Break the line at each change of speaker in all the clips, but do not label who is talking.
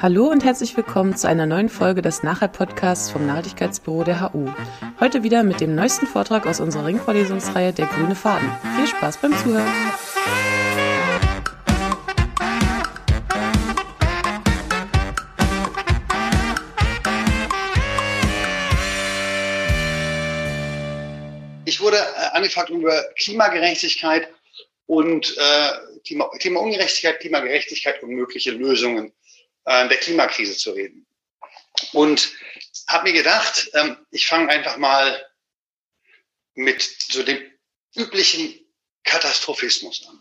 Hallo und herzlich willkommen zu einer neuen Folge des Nachhalt-Podcasts vom Nachhaltigkeitsbüro der HU. Heute wieder mit dem neuesten Vortrag aus unserer Ringvorlesungsreihe Der grüne Faden. Viel Spaß beim Zuhören!
Ich wurde äh, angefragt, über Klimagerechtigkeit und äh, Klima, Klimaungerechtigkeit, Klimagerechtigkeit und mögliche Lösungen äh, der Klimakrise zu reden. Und habe mir gedacht, ähm, ich fange einfach mal mit so dem üblichen Katastrophismus an.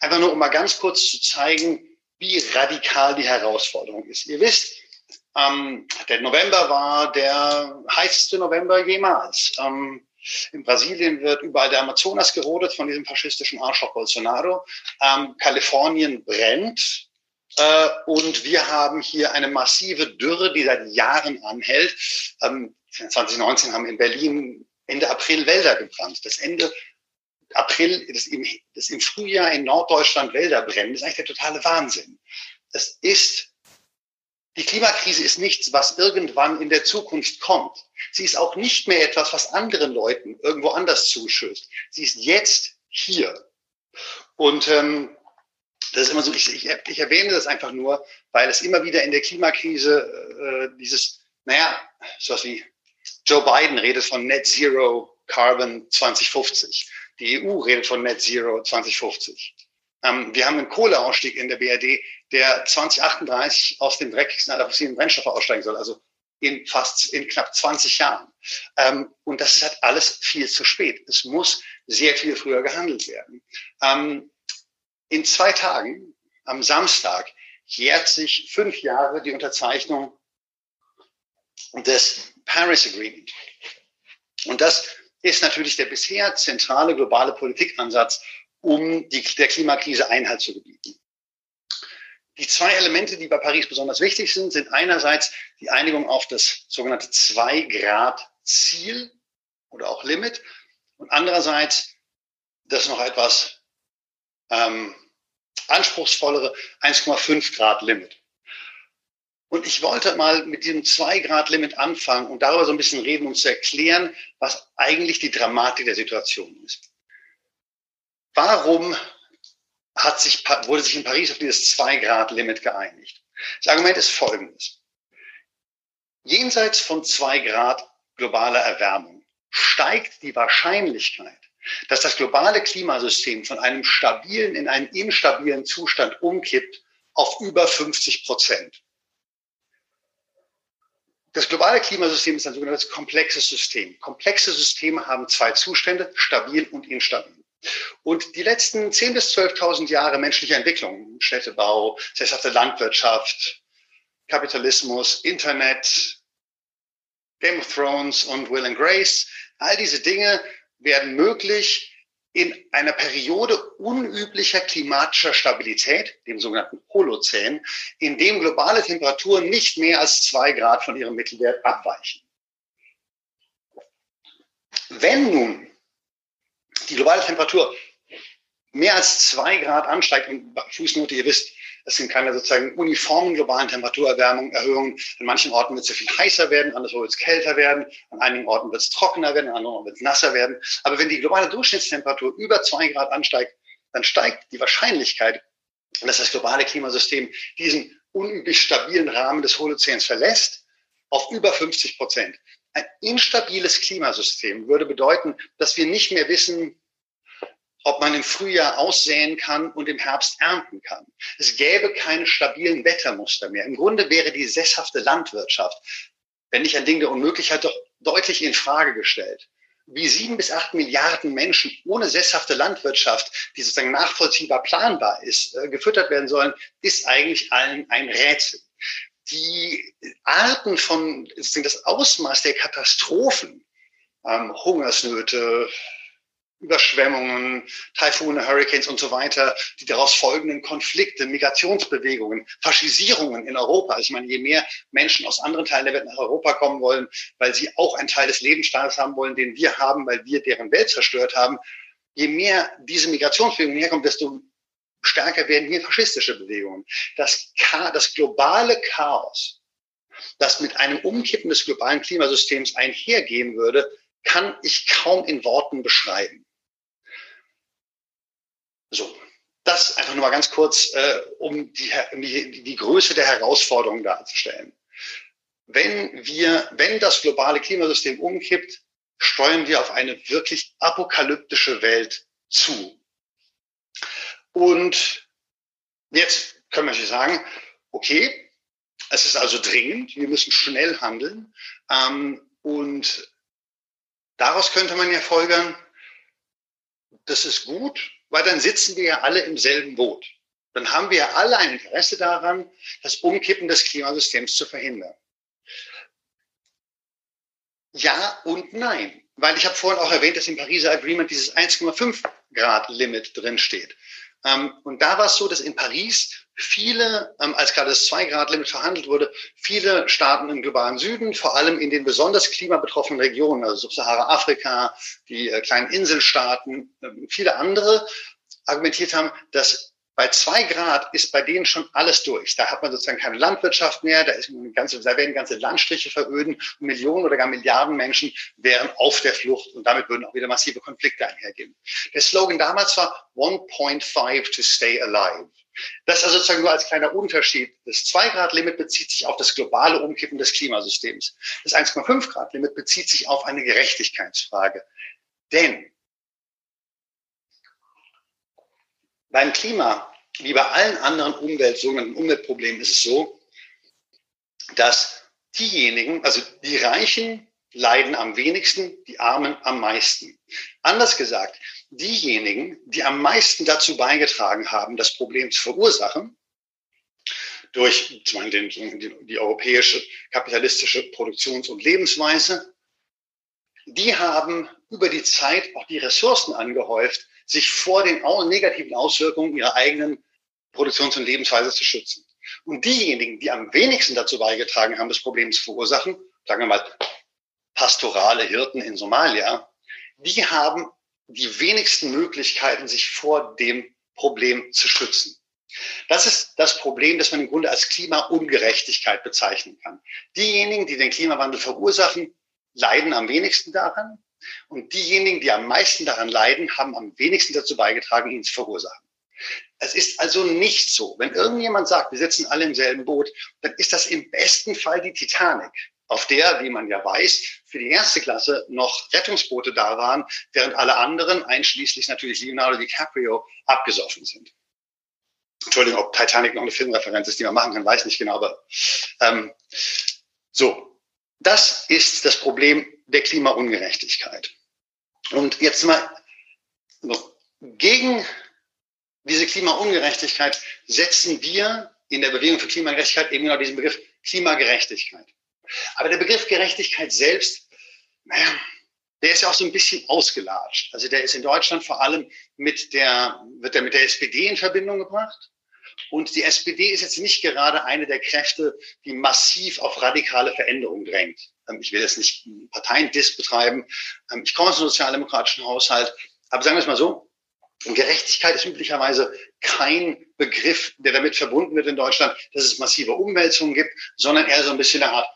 Einfach nur, um mal ganz kurz zu zeigen, wie radikal die Herausforderung ist. Ihr wisst, ähm, der November war der heißeste November jemals. Ähm, in Brasilien wird überall der Amazonas gerodet von diesem faschistischen Arschloch Bolsonaro. Ähm, Kalifornien brennt. Äh, und wir haben hier eine massive Dürre, die seit Jahren anhält. Ähm, 2019 haben in Berlin Ende April Wälder gebrannt. Das Ende April, das im, das im Frühjahr in Norddeutschland Wälder brennen, ist eigentlich der totale Wahnsinn. Es ist, die Klimakrise ist nichts, was irgendwann in der Zukunft kommt. Sie ist auch nicht mehr etwas, was anderen Leuten irgendwo anders zuschüsst. Sie ist jetzt hier. Und ähm, das ist immer so, ich, ich, ich erwähne das einfach nur, weil es immer wieder in der Klimakrise äh, dieses, naja, sowas wie Joe Biden redet von Net Zero Carbon 2050. Die EU redet von Net Zero 2050. Ähm, wir haben einen Kohleausstieg in der BRD, der 2038 aus dem dreckigsten aller fossilen Brennstoffe aussteigen soll, also in fast, in knapp 20 Jahren. Ähm, und das ist halt alles viel zu spät. Es muss sehr viel früher gehandelt werden. Ähm, in zwei Tagen, am Samstag, jährt sich fünf Jahre die Unterzeichnung des Paris Agreement. Und das ist natürlich der bisher zentrale globale Politikansatz, um die, der Klimakrise Einhalt zu gebieten. Die zwei Elemente, die bei Paris besonders wichtig sind, sind einerseits die Einigung auf das sogenannte Zwei-Grad-Ziel oder auch Limit und andererseits das noch etwas ähm, anspruchsvollere 1,5 Grad Limit. Und ich wollte mal mit diesem 2 Grad Limit anfangen und darüber so ein bisschen reden und um zu erklären, was eigentlich die Dramatik der Situation ist. Warum hat sich, wurde sich in Paris auf dieses 2 Grad Limit geeinigt? Das Argument ist folgendes. Jenseits von 2 Grad globaler Erwärmung steigt die Wahrscheinlichkeit, dass das globale Klimasystem von einem stabilen in einen instabilen Zustand umkippt auf über 50 Prozent. Das globale Klimasystem ist ein sogenanntes komplexes System. Komplexe Systeme haben zwei Zustände, stabil und instabil. Und die letzten 10.000 bis 12.000 Jahre menschlicher Entwicklung, Städtebau, sesshafte Landwirtschaft, Kapitalismus, Internet, Game of Thrones und Will and Grace, all diese Dinge werden möglich in einer Periode unüblicher klimatischer Stabilität, dem sogenannten Holozän, in dem globale Temperaturen nicht mehr als zwei Grad von ihrem Mittelwert abweichen. Wenn nun die globale Temperatur mehr als zwei Grad ansteigt, und Fußnote, ihr wisst, es sind keine sozusagen uniformen globalen Temperaturerwärmungen. An manchen Orten wird es viel heißer werden, anderswo wird es kälter werden, an einigen Orten wird es trockener werden, an anderen Orten wird es nasser werden. Aber wenn die globale Durchschnittstemperatur über zwei Grad ansteigt, dann steigt die Wahrscheinlichkeit, dass das globale Klimasystem diesen unüblich stabilen Rahmen des Holozäns verlässt, auf über 50 Prozent. Ein instabiles Klimasystem würde bedeuten, dass wir nicht mehr wissen, ob man im Frühjahr aussäen kann und im Herbst ernten kann. Es gäbe keine stabilen Wettermuster mehr. Im Grunde wäre die sesshafte Landwirtschaft, wenn nicht ein Ding der Unmöglichkeit, doch deutlich in Frage gestellt. Wie sieben bis acht Milliarden Menschen ohne sesshafte Landwirtschaft, die sozusagen nachvollziehbar planbar ist, äh, gefüttert werden sollen, ist eigentlich allen ein Rätsel. Die Arten von, das Ausmaß der Katastrophen, ähm, Hungersnöte, Überschwemmungen, Taifune, Hurricanes und so weiter, die daraus folgenden Konflikte, Migrationsbewegungen, Faschisierungen in Europa. Also ich meine, je mehr Menschen aus anderen Teilen der Welt nach Europa kommen wollen, weil sie auch einen Teil des Lebensstandards haben wollen, den wir haben, weil wir deren Welt zerstört haben, je mehr diese Migrationsbewegungen herkommen, desto stärker werden hier faschistische Bewegungen. Das, das globale Chaos, das mit einem Umkippen des globalen Klimasystems einhergehen würde, kann ich kaum in Worten beschreiben. So, das einfach nur mal ganz kurz, äh, um, die, die, die Größe der Herausforderung darzustellen. Wenn wir, wenn das globale Klimasystem umkippt, steuern wir auf eine wirklich apokalyptische Welt zu. Und jetzt können wir natürlich sagen, okay, es ist also dringend, wir müssen schnell handeln. Ähm, und daraus könnte man ja folgern, das ist gut, weil dann sitzen wir ja alle im selben Boot. Dann haben wir ja alle ein Interesse daran, das Umkippen des Klimasystems zu verhindern. Ja und nein. Weil ich habe vorhin auch erwähnt, dass im Pariser Agreement dieses 1,5 Grad Limit drinsteht. Und da war es so, dass in Paris viele, ähm, als gerade das 2-Grad-Limit verhandelt wurde, viele Staaten im globalen Süden, vor allem in den besonders klimabetroffenen Regionen, also Subsahara-Afrika, die äh, kleinen Inselstaaten, äh, viele andere, argumentiert haben, dass bei zwei Grad ist bei denen schon alles durch. Da hat man sozusagen keine Landwirtschaft mehr, da, ist ganze, da werden ganze Landstriche veröden Millionen oder gar Milliarden Menschen wären auf der Flucht und damit würden auch wieder massive Konflikte einhergehen. Der Slogan damals war 1.5 to stay alive. Das ist also sozusagen nur als kleiner Unterschied. Das 2-Grad-Limit bezieht sich auf das globale Umkippen des Klimasystems. Das 1,5-Grad-Limit bezieht sich auf eine Gerechtigkeitsfrage. Denn Beim Klima, wie bei allen anderen Umwelt, sogenannten Umweltproblemen, ist es so, dass diejenigen, also die Reichen, leiden am wenigsten, die Armen am meisten. Anders gesagt, diejenigen, die am meisten dazu beigetragen haben, das Problem zu verursachen, durch zum einen die, die europäische kapitalistische Produktions- und Lebensweise, die haben über die Zeit auch die Ressourcen angehäuft, sich vor den negativen Auswirkungen ihrer eigenen Produktions- und Lebensweise zu schützen. Und diejenigen, die am wenigsten dazu beigetragen haben, das Problem zu verursachen, sagen wir mal pastorale Hirten in Somalia, die haben die wenigsten Möglichkeiten, sich vor dem Problem zu schützen. Das ist das Problem, das man im Grunde als Klimaungerechtigkeit bezeichnen kann. Diejenigen, die den Klimawandel verursachen, leiden am wenigsten daran. Und diejenigen, die am meisten daran leiden, haben am wenigsten dazu beigetragen, ihn zu verursachen. Es ist also nicht so, wenn irgendjemand sagt, wir sitzen alle im selben Boot, dann ist das im besten Fall die Titanic, auf der, wie man ja weiß, für die erste Klasse noch Rettungsboote da waren, während alle anderen, einschließlich natürlich Leonardo DiCaprio, abgesoffen sind. Entschuldigung, ob Titanic noch eine Filmreferenz ist, die man machen kann, weiß nicht genau, aber ähm, so, das ist das Problem der Klimaungerechtigkeit. Und jetzt mal gegen diese Klimaungerechtigkeit setzen wir in der Bewegung für Klimagerechtigkeit eben genau diesen Begriff Klimagerechtigkeit. Aber der Begriff Gerechtigkeit selbst, naja, der ist ja auch so ein bisschen ausgelatscht. Also der ist in Deutschland vor allem mit der, wird er mit der SPD in Verbindung gebracht. Und die SPD ist jetzt nicht gerade eine der Kräfte, die massiv auf radikale Veränderungen drängt. Ähm, ich will jetzt nicht Parteiendiss betreiben. Ähm, ich komme aus einem sozialdemokratischen Haushalt. Aber sagen wir es mal so, Gerechtigkeit ist üblicherweise kein Begriff, der damit verbunden wird in Deutschland, dass es massive Umwälzungen gibt, sondern eher so ein bisschen eine Art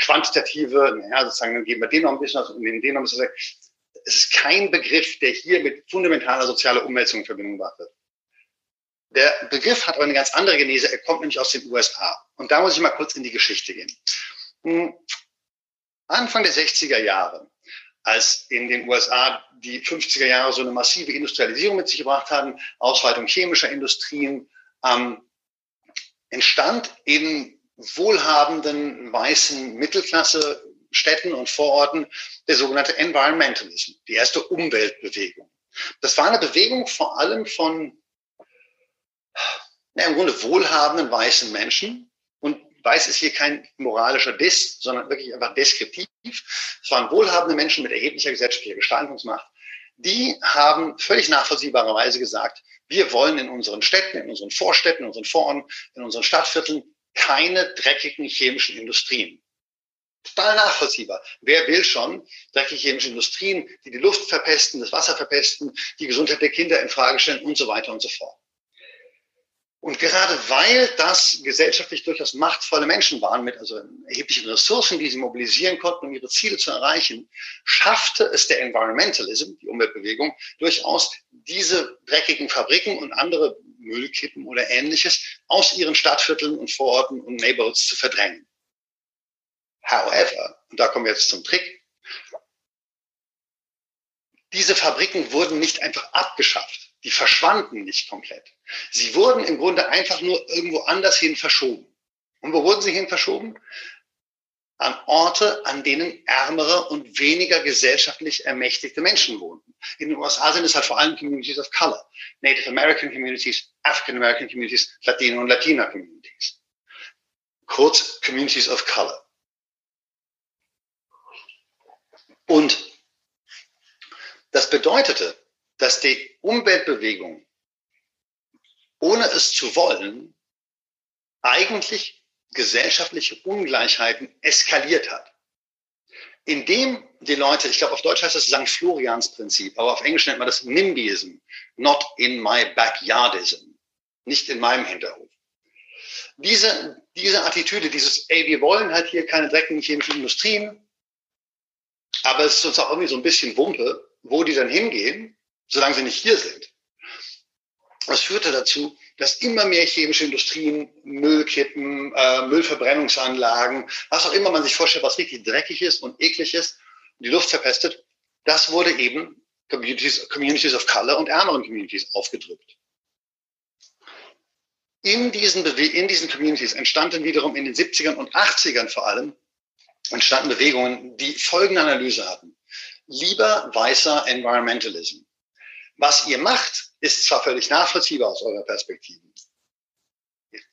quantitative, naja, sozusagen, dann geben wir den noch ein bisschen was und den noch ein bisschen. Es ist kein Begriff, der hier mit fundamentaler sozialer Umwälzung in Verbindung gebracht wird. Der Begriff hat aber eine ganz andere Genese. Er kommt nämlich aus den USA. Und da muss ich mal kurz in die Geschichte gehen. Hm, Anfang der 60er Jahre, als in den USA die 50er Jahre so eine massive Industrialisierung mit sich gebracht haben, Ausweitung chemischer Industrien, ähm, entstand in wohlhabenden weißen Mittelklasse Städten und Vororten der sogenannte Environmentalism, die erste Umweltbewegung. Das war eine Bewegung vor allem von na, im Grunde wohlhabenden weißen Menschen. Weiß ist hier kein moralischer Diss, sondern wirklich einfach deskriptiv. Es waren wohlhabende Menschen mit erheblicher gesellschaftlicher Gestaltungsmacht. Die haben völlig nachvollziehbarerweise gesagt, wir wollen in unseren Städten, in unseren Vorstädten, in unseren Vororten, in unseren Stadtvierteln keine dreckigen chemischen Industrien. Total nachvollziehbar. Wer will schon dreckige chemische Industrien, die die Luft verpesten, das Wasser verpesten, die Gesundheit der Kinder in Frage stellen und so weiter und so fort. Und gerade weil das gesellschaftlich durchaus machtvolle Menschen waren mit also erheblichen Ressourcen, die sie mobilisieren konnten, um ihre Ziele zu erreichen, schaffte es der Environmentalism, die Umweltbewegung, durchaus diese dreckigen Fabriken und andere Müllkippen oder ähnliches aus ihren Stadtvierteln und Vororten und Neighborhoods zu verdrängen. However, und da kommen wir jetzt zum Trick, diese Fabriken wurden nicht einfach abgeschafft. Die verschwanden nicht komplett. Sie wurden im Grunde einfach nur irgendwo anders hin verschoben. Und wo wurden sie hin verschoben? An Orte, an denen ärmere und weniger gesellschaftlich ermächtigte Menschen wohnten. In den USA sind es halt vor allem Communities of Color. Native American Communities, African American Communities, Latino und Latina Communities. Kurz Communities of Color. Und das bedeutete, dass die Umweltbewegung, ohne es zu wollen, eigentlich gesellschaftliche Ungleichheiten eskaliert hat. Indem die Leute, ich glaube auf Deutsch heißt das St. Florians Prinzip, aber auf Englisch nennt man das NIMBYism, not in my backyardism, nicht in meinem Hinterhof. Diese, diese Attitüde, dieses, ey, wir wollen halt hier keine dreckigen chemischen Industrien, aber es ist uns auch irgendwie so ein bisschen Wumpe, wo die dann hingehen, solange sie nicht hier sind. Das führte dazu, dass immer mehr chemische Industrien, Müllkippen, äh, Müllverbrennungsanlagen, was auch immer man sich vorstellt, was richtig dreckig ist und eklig ist, die Luft verpestet, das wurde eben Communities, Communities of Color und ärmeren Communities aufgedrückt. In diesen, in diesen Communities entstanden wiederum in den 70ern und 80ern vor allem entstanden Bewegungen, die folgende Analyse hatten. Lieber weißer Environmentalism. Was ihr macht, ist zwar völlig nachvollziehbar aus eurer Perspektive.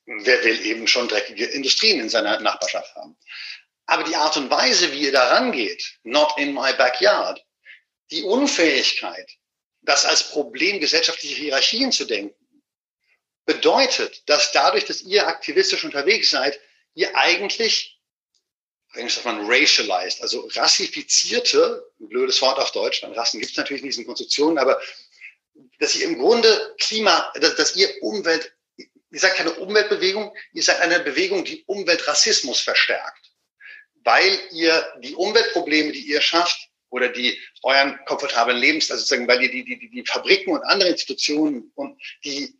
Wer will eben schon dreckige Industrien in seiner Nachbarschaft haben? Aber die Art und Weise, wie ihr da rangeht, not in my backyard, die Unfähigkeit, das als Problem gesellschaftlicher Hierarchien zu denken, bedeutet, dass dadurch, dass ihr aktivistisch unterwegs seid, ihr eigentlich Englisch sagt man racialized, also rassifizierte, ein blödes Wort auf Deutsch, weil Rassen gibt es natürlich in diesen Konstruktionen, aber dass ihr im Grunde Klima, dass, dass ihr Umwelt, ihr seid keine Umweltbewegung, ihr seid eine Bewegung, die Umweltrassismus verstärkt, weil ihr die Umweltprobleme, die ihr schafft, oder die euren komfortablen Lebens, also sozusagen, weil ihr die, die, die Fabriken und andere Institutionen und die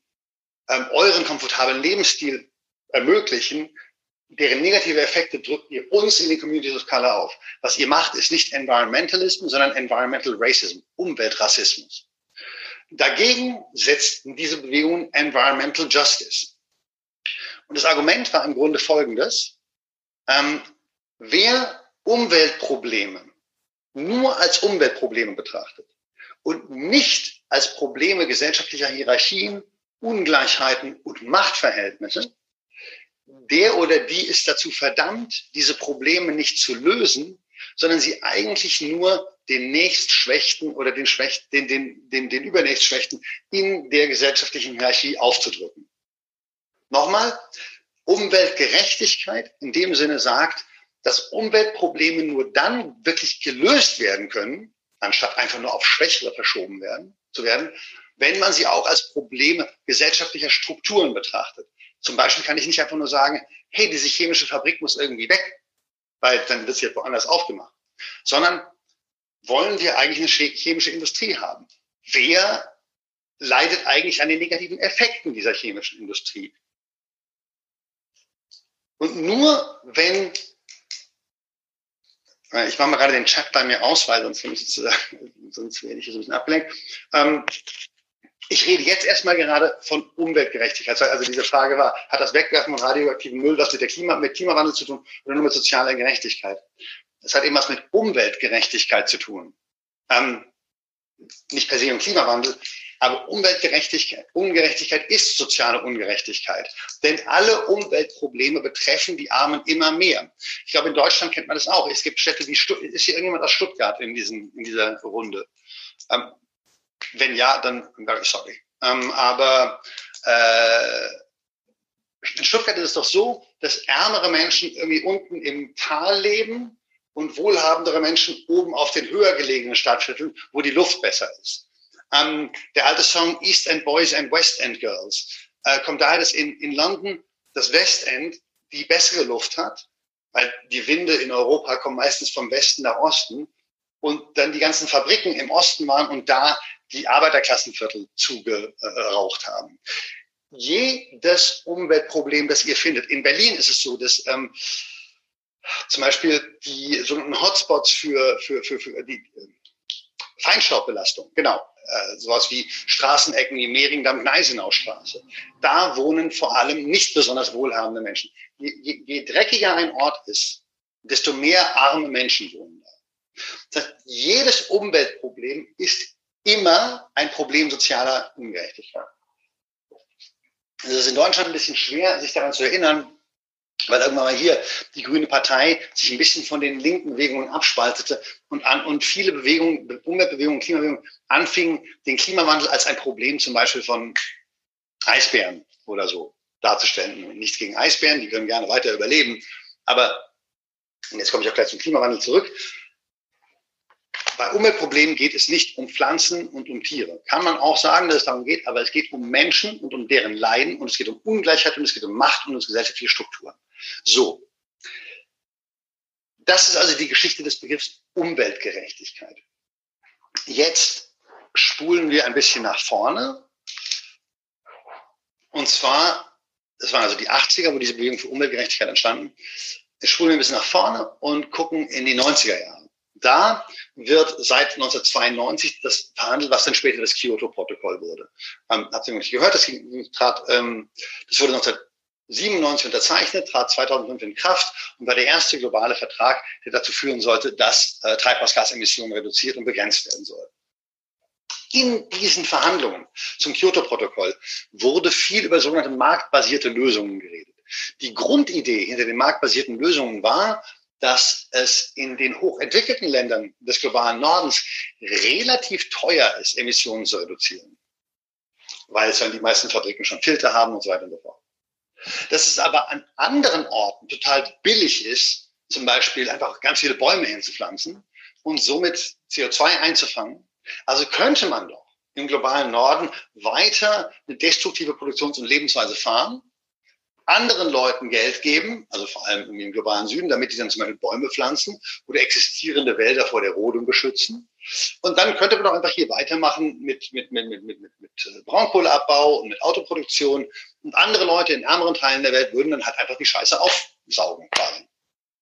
ähm, euren komfortablen Lebensstil ermöglichen, deren negative Effekte drückt ihr uns in den Communities of Color auf. Was ihr macht, ist nicht Environmentalism, sondern Environmental Racism, Umweltrassismus. Dagegen setzten diese Bewegungen Environmental Justice. Und das Argument war im Grunde folgendes. Ähm, wer Umweltprobleme nur als Umweltprobleme betrachtet und nicht als Probleme gesellschaftlicher Hierarchien, Ungleichheiten und Machtverhältnisse, der oder die ist dazu verdammt, diese Probleme nicht zu lösen, sondern sie eigentlich nur den nächstschwächten oder den, Schwächten, den, den, den, den übernächstschwächten in der gesellschaftlichen Hierarchie aufzudrücken. Nochmal, Umweltgerechtigkeit in dem Sinne sagt, dass Umweltprobleme nur dann wirklich gelöst werden können, anstatt einfach nur auf Schwächere verschoben werden, zu werden, wenn man sie auch als Probleme gesellschaftlicher Strukturen betrachtet. Zum Beispiel kann ich nicht einfach nur sagen, hey, diese chemische Fabrik muss irgendwie weg, weil dann wird sie jetzt woanders aufgemacht. Sondern wollen wir eigentlich eine chemische Industrie haben? Wer leidet eigentlich an den negativen Effekten dieser chemischen Industrie? Und nur wenn, ich mache mal gerade den Chat bei mir aus, weil sonst, sonst werde ich so ein bisschen abgelenkt. Ähm, ich rede jetzt erstmal gerade von Umweltgerechtigkeit. Also diese Frage war, hat das Wegwerfen von radioaktiven Müll was mit, der Klima, mit Klimawandel zu tun oder nur mit sozialer Gerechtigkeit? Das hat eben was mit Umweltgerechtigkeit zu tun. Ähm, nicht per se um Klimawandel, aber Umweltgerechtigkeit, Ungerechtigkeit ist soziale Ungerechtigkeit. Denn alle Umweltprobleme betreffen die Armen immer mehr. Ich glaube, in Deutschland kennt man das auch. Es gibt Städte wie Stuttgart. Ist hier irgendjemand aus Stuttgart in, diesen, in dieser Runde? Ähm, wenn ja, dann very sorry. Ähm, aber äh, in Stuttgart ist es doch so, dass ärmere Menschen irgendwie unten im Tal leben und wohlhabendere Menschen oben auf den höher gelegenen Stadtvierteln, wo die Luft besser ist. Ähm, der alte Song East End Boys and West End Girls äh, kommt daher, dass in, in London das Westend die bessere Luft hat, weil die Winde in Europa kommen meistens vom Westen nach Osten und dann die ganzen Fabriken im Osten waren und da die Arbeiterklassenviertel zugeraucht haben. Jedes Umweltproblem, das ihr findet, in Berlin ist es so, dass ähm, zum Beispiel die sogenannten Hotspots für, für, für, für die äh, Feinstaubbelastung, genau, äh, sowas wie Straßenecken wie Mehringdamm, Gneisenaustraße. Da wohnen vor allem nicht besonders wohlhabende Menschen. Je, je, je dreckiger ein Ort ist, desto mehr arme Menschen wohnen. Das heißt, jedes Umweltproblem ist immer ein Problem sozialer Ungerechtigkeit. Es ist in Deutschland ein bisschen schwer, sich daran zu erinnern, weil irgendwann mal hier die Grüne Partei sich ein bisschen von den linken Bewegungen abspaltete und, an, und viele Bewegungen, Umweltbewegungen, Klimabewegungen anfingen, den Klimawandel als ein Problem zum Beispiel von Eisbären oder so darzustellen. Nichts gegen Eisbären, die können gerne weiter überleben. Aber, und jetzt komme ich auch gleich zum Klimawandel zurück, bei Umweltproblemen geht es nicht um Pflanzen und um Tiere. Kann man auch sagen, dass es darum geht, aber es geht um Menschen und um deren Leiden und es geht um Ungleichheit und es geht um Macht und um gesellschaftliche Strukturen. So. Das ist also die Geschichte des Begriffs Umweltgerechtigkeit. Jetzt spulen wir ein bisschen nach vorne. Und zwar, das waren also die 80er, wo diese Bewegung für Umweltgerechtigkeit entstanden. Jetzt spulen wir ein bisschen nach vorne und gucken in die 90er Jahre. Da wird seit 1992 das verhandelt, was dann später das Kyoto-Protokoll wurde. Ähm, habt ihr noch nicht gehört? Das, ging, trat, ähm, das wurde 1997 unterzeichnet, trat 2005 in Kraft und war der erste globale Vertrag, der dazu führen sollte, dass äh, Treibhausgasemissionen reduziert und begrenzt werden sollen. In diesen Verhandlungen zum Kyoto-Protokoll wurde viel über sogenannte marktbasierte Lösungen geredet. Die Grundidee hinter den marktbasierten Lösungen war, dass es in den hochentwickelten Ländern des globalen Nordens relativ teuer ist, Emissionen zu reduzieren, weil es dann die meisten Fabriken schon Filter haben und so weiter und so fort. Dass es aber an anderen Orten total billig ist, zum Beispiel einfach ganz viele Bäume hinzupflanzen und somit CO2 einzufangen. Also könnte man doch im globalen Norden weiter eine destruktive Produktions- und Lebensweise fahren anderen Leuten Geld geben, also vor allem im globalen Süden, damit die dann zum Beispiel Bäume pflanzen oder existierende Wälder vor der Rodung beschützen. Und dann könnte man auch einfach hier weitermachen mit, mit, mit, mit, mit, mit, mit äh, Braunkohleabbau und mit Autoproduktion. Und andere Leute in ärmeren Teilen der Welt würden dann halt einfach die Scheiße aufsaugen quasi.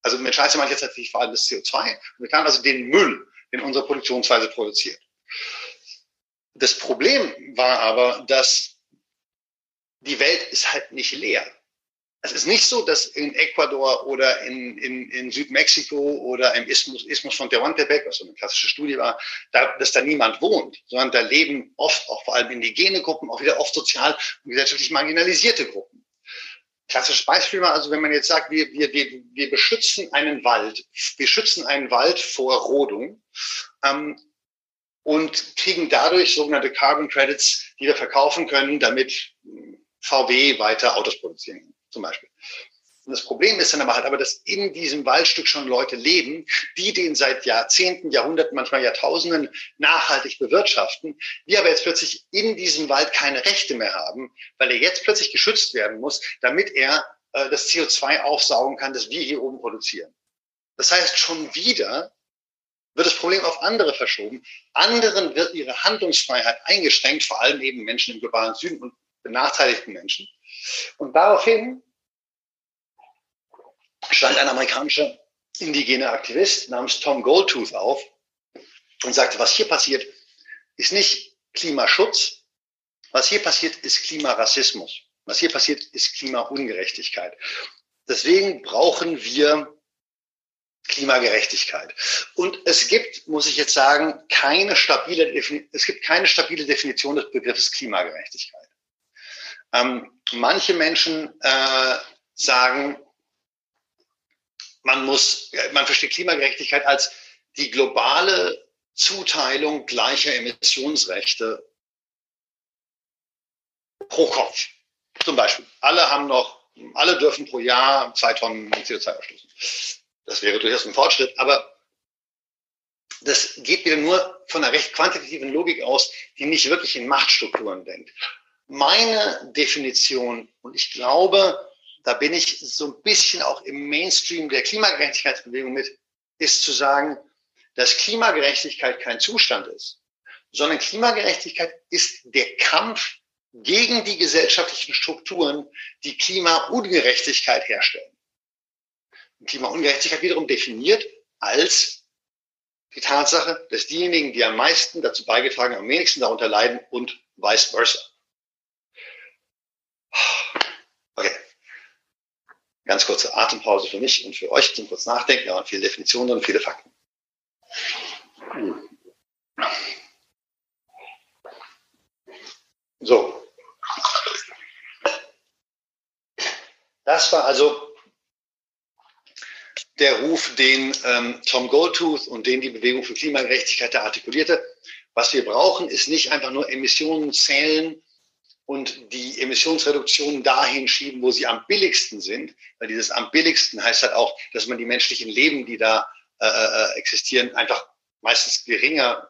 Also mit Scheiße meine ich jetzt natürlich vor allem das CO2. Wir kann also den Müll, den unsere Produktionsweise produziert. Das Problem war aber, dass die Welt ist halt nicht leer. Es ist nicht so, dass in Ecuador oder in, in, in Südmexiko oder im Isthmus, Isthmus von Tehuantepec, was so eine klassische Studie war, da, dass da niemand wohnt, sondern da leben oft auch vor allem indigene Gruppen, auch wieder oft sozial und gesellschaftlich marginalisierte Gruppen. Klassisches Beispiel war also, wenn man jetzt sagt, wir, wir, wir, wir beschützen einen Wald, wir schützen einen Wald vor Rodung ähm, und kriegen dadurch sogenannte Carbon Credits, die wir verkaufen können, damit VW weiter Autos produzieren kann zum Beispiel. Und das Problem ist dann aber halt, aber dass in diesem Waldstück schon Leute leben, die den seit Jahrzehnten, Jahrhunderten, manchmal Jahrtausenden nachhaltig bewirtschaften, die aber jetzt plötzlich in diesem Wald keine Rechte mehr haben, weil er jetzt plötzlich geschützt werden muss, damit er äh, das CO2 aufsaugen kann, das wir hier oben produzieren. Das heißt, schon wieder wird das Problem auf andere verschoben. Anderen wird ihre Handlungsfreiheit eingeschränkt, vor allem eben Menschen im globalen Süden und benachteiligten Menschen. Und daraufhin stand ein amerikanischer indigener Aktivist namens Tom Goldtooth auf und sagte, was hier passiert, ist nicht Klimaschutz, was hier passiert, ist Klimarassismus. Was hier passiert, ist Klimaungerechtigkeit. Deswegen brauchen wir Klimagerechtigkeit. Und es gibt, muss ich jetzt sagen, keine stabile, es gibt keine stabile Definition des Begriffes Klimagerechtigkeit. Ähm, manche Menschen äh, sagen, man muss, man versteht Klimagerechtigkeit als die globale Zuteilung gleicher Emissionsrechte pro Kopf. Zum Beispiel. Alle haben noch, alle dürfen pro Jahr zwei Tonnen CO2 ausstoßen. Das wäre durchaus ein Fortschritt, aber das geht wieder nur von einer recht quantitativen Logik aus, die nicht wirklich in Machtstrukturen denkt. Meine Definition, und ich glaube, da bin ich so ein bisschen auch im Mainstream der Klimagerechtigkeitsbewegung mit, ist zu sagen, dass Klimagerechtigkeit kein Zustand ist, sondern Klimagerechtigkeit ist der Kampf gegen die gesellschaftlichen Strukturen, die Klimaungerechtigkeit herstellen. Und Klimaungerechtigkeit wiederum definiert als die Tatsache, dass diejenigen, die am meisten dazu beigetragen, am wenigsten darunter leiden und vice versa. Okay. Ganz kurze Atempause für mich und für euch zum kurz nachdenken, aber viele Definitionen und viele Fakten. So. Das war also der Ruf, den ähm, Tom Goldtooth und den die Bewegung für Klimagerechtigkeit da artikulierte. Was wir brauchen, ist nicht einfach nur Emissionen zählen und die Emissionsreduktion dahin schieben, wo sie am billigsten sind. Weil dieses am billigsten heißt halt auch, dass man die menschlichen Leben, die da äh, äh, existieren, einfach meistens geringer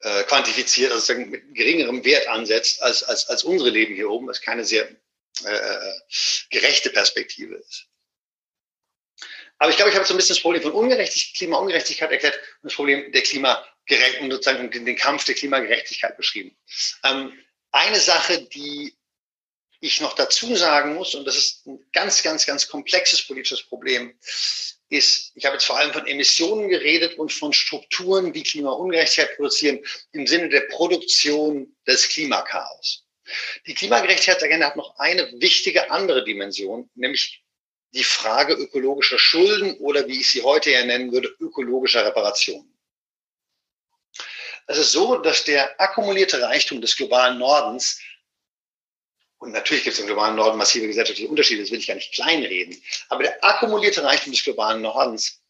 äh, quantifiziert, also mit geringerem Wert ansetzt als, als, als unsere Leben hier oben, was keine sehr äh, äh, gerechte Perspektive ist. Aber ich glaube, ich habe so ein bisschen das Problem von Ungerechtigkeit, Klimaungerechtigkeit erklärt und das Problem der Klimagerechtigkeit und sozusagen den Kampf der Klimagerechtigkeit beschrieben. Ähm, eine Sache, die ich noch dazu sagen muss, und das ist ein ganz, ganz, ganz komplexes politisches Problem, ist, ich habe jetzt vor allem von Emissionen geredet und von Strukturen, die Klimaungerechtigkeit produzieren, im Sinne der Produktion des Klimakaos. Die Klimagerechtigkeitsagenda hat noch eine wichtige andere Dimension, nämlich die Frage ökologischer Schulden oder wie ich sie heute ja nennen würde, ökologischer Reparationen. Es ist so, dass der akkumulierte Reichtum des globalen Nordens, und natürlich gibt es im globalen Norden massive gesellschaftliche Unterschiede, das will ich gar nicht kleinreden, aber der akkumulierte Reichtum des globalen Nordens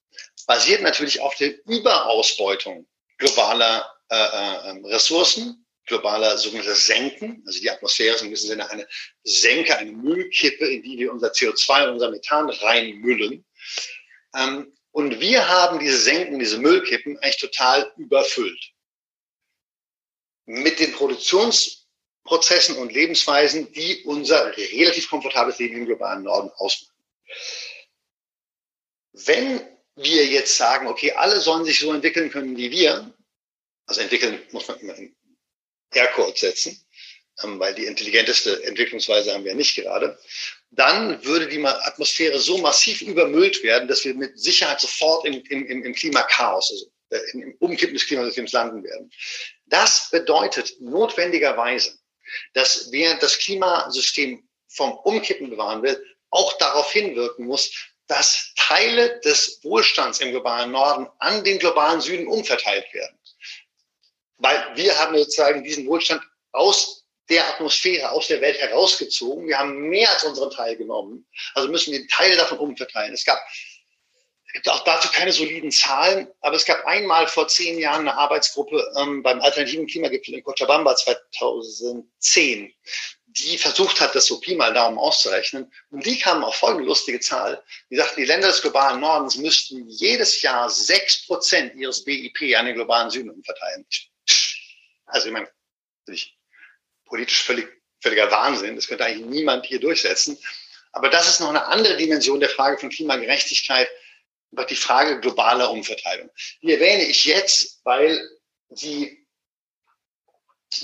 basiert natürlich auf der Überausbeutung globaler äh, äh, Ressourcen globaler sogenannter Senken. Also die Atmosphäre ist im gewissen Sinne eine Senke, eine Müllkippe, in die wir unser CO2 und unser Methan reinmüllen. Ähm, und wir haben diese Senken, diese Müllkippen eigentlich total überfüllt. Mit den Produktionsprozessen und Lebensweisen, die unser relativ komfortables Leben im globalen Norden ausmachen. Wenn wir jetzt sagen, okay, alle sollen sich so entwickeln können wie wir, also entwickeln muss man immer in Aircode setzen, ähm, weil die intelligenteste Entwicklungsweise haben wir nicht gerade, dann würde die Atmosphäre so massiv übermüllt werden, dass wir mit Sicherheit sofort im, im, im Klimakaos, im Umkippen des Klimasystems landen werden. Das bedeutet notwendigerweise, dass wer das Klimasystem vom Umkippen bewahren will, auch darauf hinwirken muss, dass Teile des Wohlstands im globalen Norden an den globalen Süden umverteilt werden. Weil wir haben sozusagen diesen Wohlstand aus der Atmosphäre, aus der Welt herausgezogen. Wir haben mehr als unseren Teil genommen. Also müssen wir Teile davon umverteilen. Es gab, gibt auch dazu keine soliden Zahlen, aber es gab einmal vor zehn Jahren eine Arbeitsgruppe ähm, beim alternativen Klimagipfel in Cochabamba 2010, die versucht hat, das so Pi mal Daumen auszurechnen. Und die kamen auf folgende lustige Zahl. Die sagten, die Länder des globalen Nordens müssten jedes Jahr sechs Prozent ihres BIP an den globalen Süden umverteilen. Also ich meine, natürlich politisch völlig, völliger Wahnsinn. Das könnte eigentlich niemand hier durchsetzen. Aber das ist noch eine andere Dimension der Frage von Klimagerechtigkeit, die Frage globaler Umverteilung. Die erwähne ich jetzt, weil sie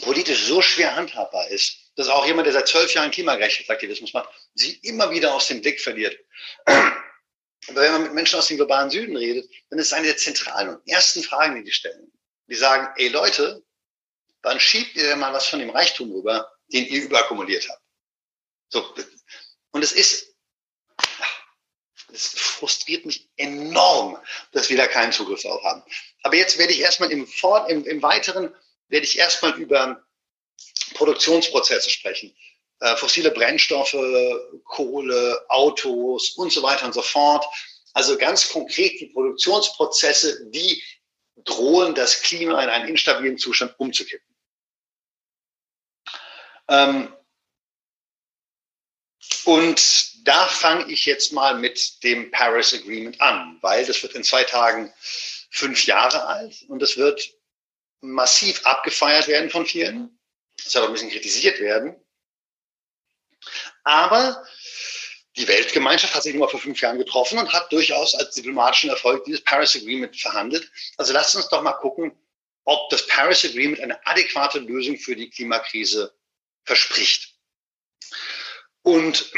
politisch so schwer handhabbar ist, dass auch jemand, der seit zwölf Jahren Klimagerechtigkeitsaktivismus macht, sie immer wieder aus dem Blick verliert. Aber wenn man mit Menschen aus dem globalen Süden redet, dann ist es eine der zentralen und ersten Fragen, die die stellen. Die sagen, ey Leute, wann schiebt ihr denn mal was von dem Reichtum rüber, den ihr überakkumuliert habt? So. Und es ist, es frustriert mich enorm, dass wir da keinen Zugriff drauf haben. Aber jetzt werde ich erstmal im, Fort, im, im Weiteren, werde ich erstmal über Produktionsprozesse sprechen. Äh, fossile Brennstoffe, Kohle, Autos und so weiter und so fort. Also ganz konkret die Produktionsprozesse, die drohen, das Klima in einen instabilen Zustand umzukippen. Ähm, und da fange ich jetzt mal mit dem Paris Agreement an, weil das wird in zwei Tagen fünf Jahre alt und das wird massiv abgefeiert werden von vielen. Das soll auch ein bisschen kritisiert werden. Aber die Weltgemeinschaft hat sich nur vor fünf Jahren getroffen und hat durchaus als diplomatischen Erfolg dieses Paris Agreement verhandelt. Also lasst uns doch mal gucken, ob das Paris Agreement eine adäquate Lösung für die Klimakrise verspricht. Und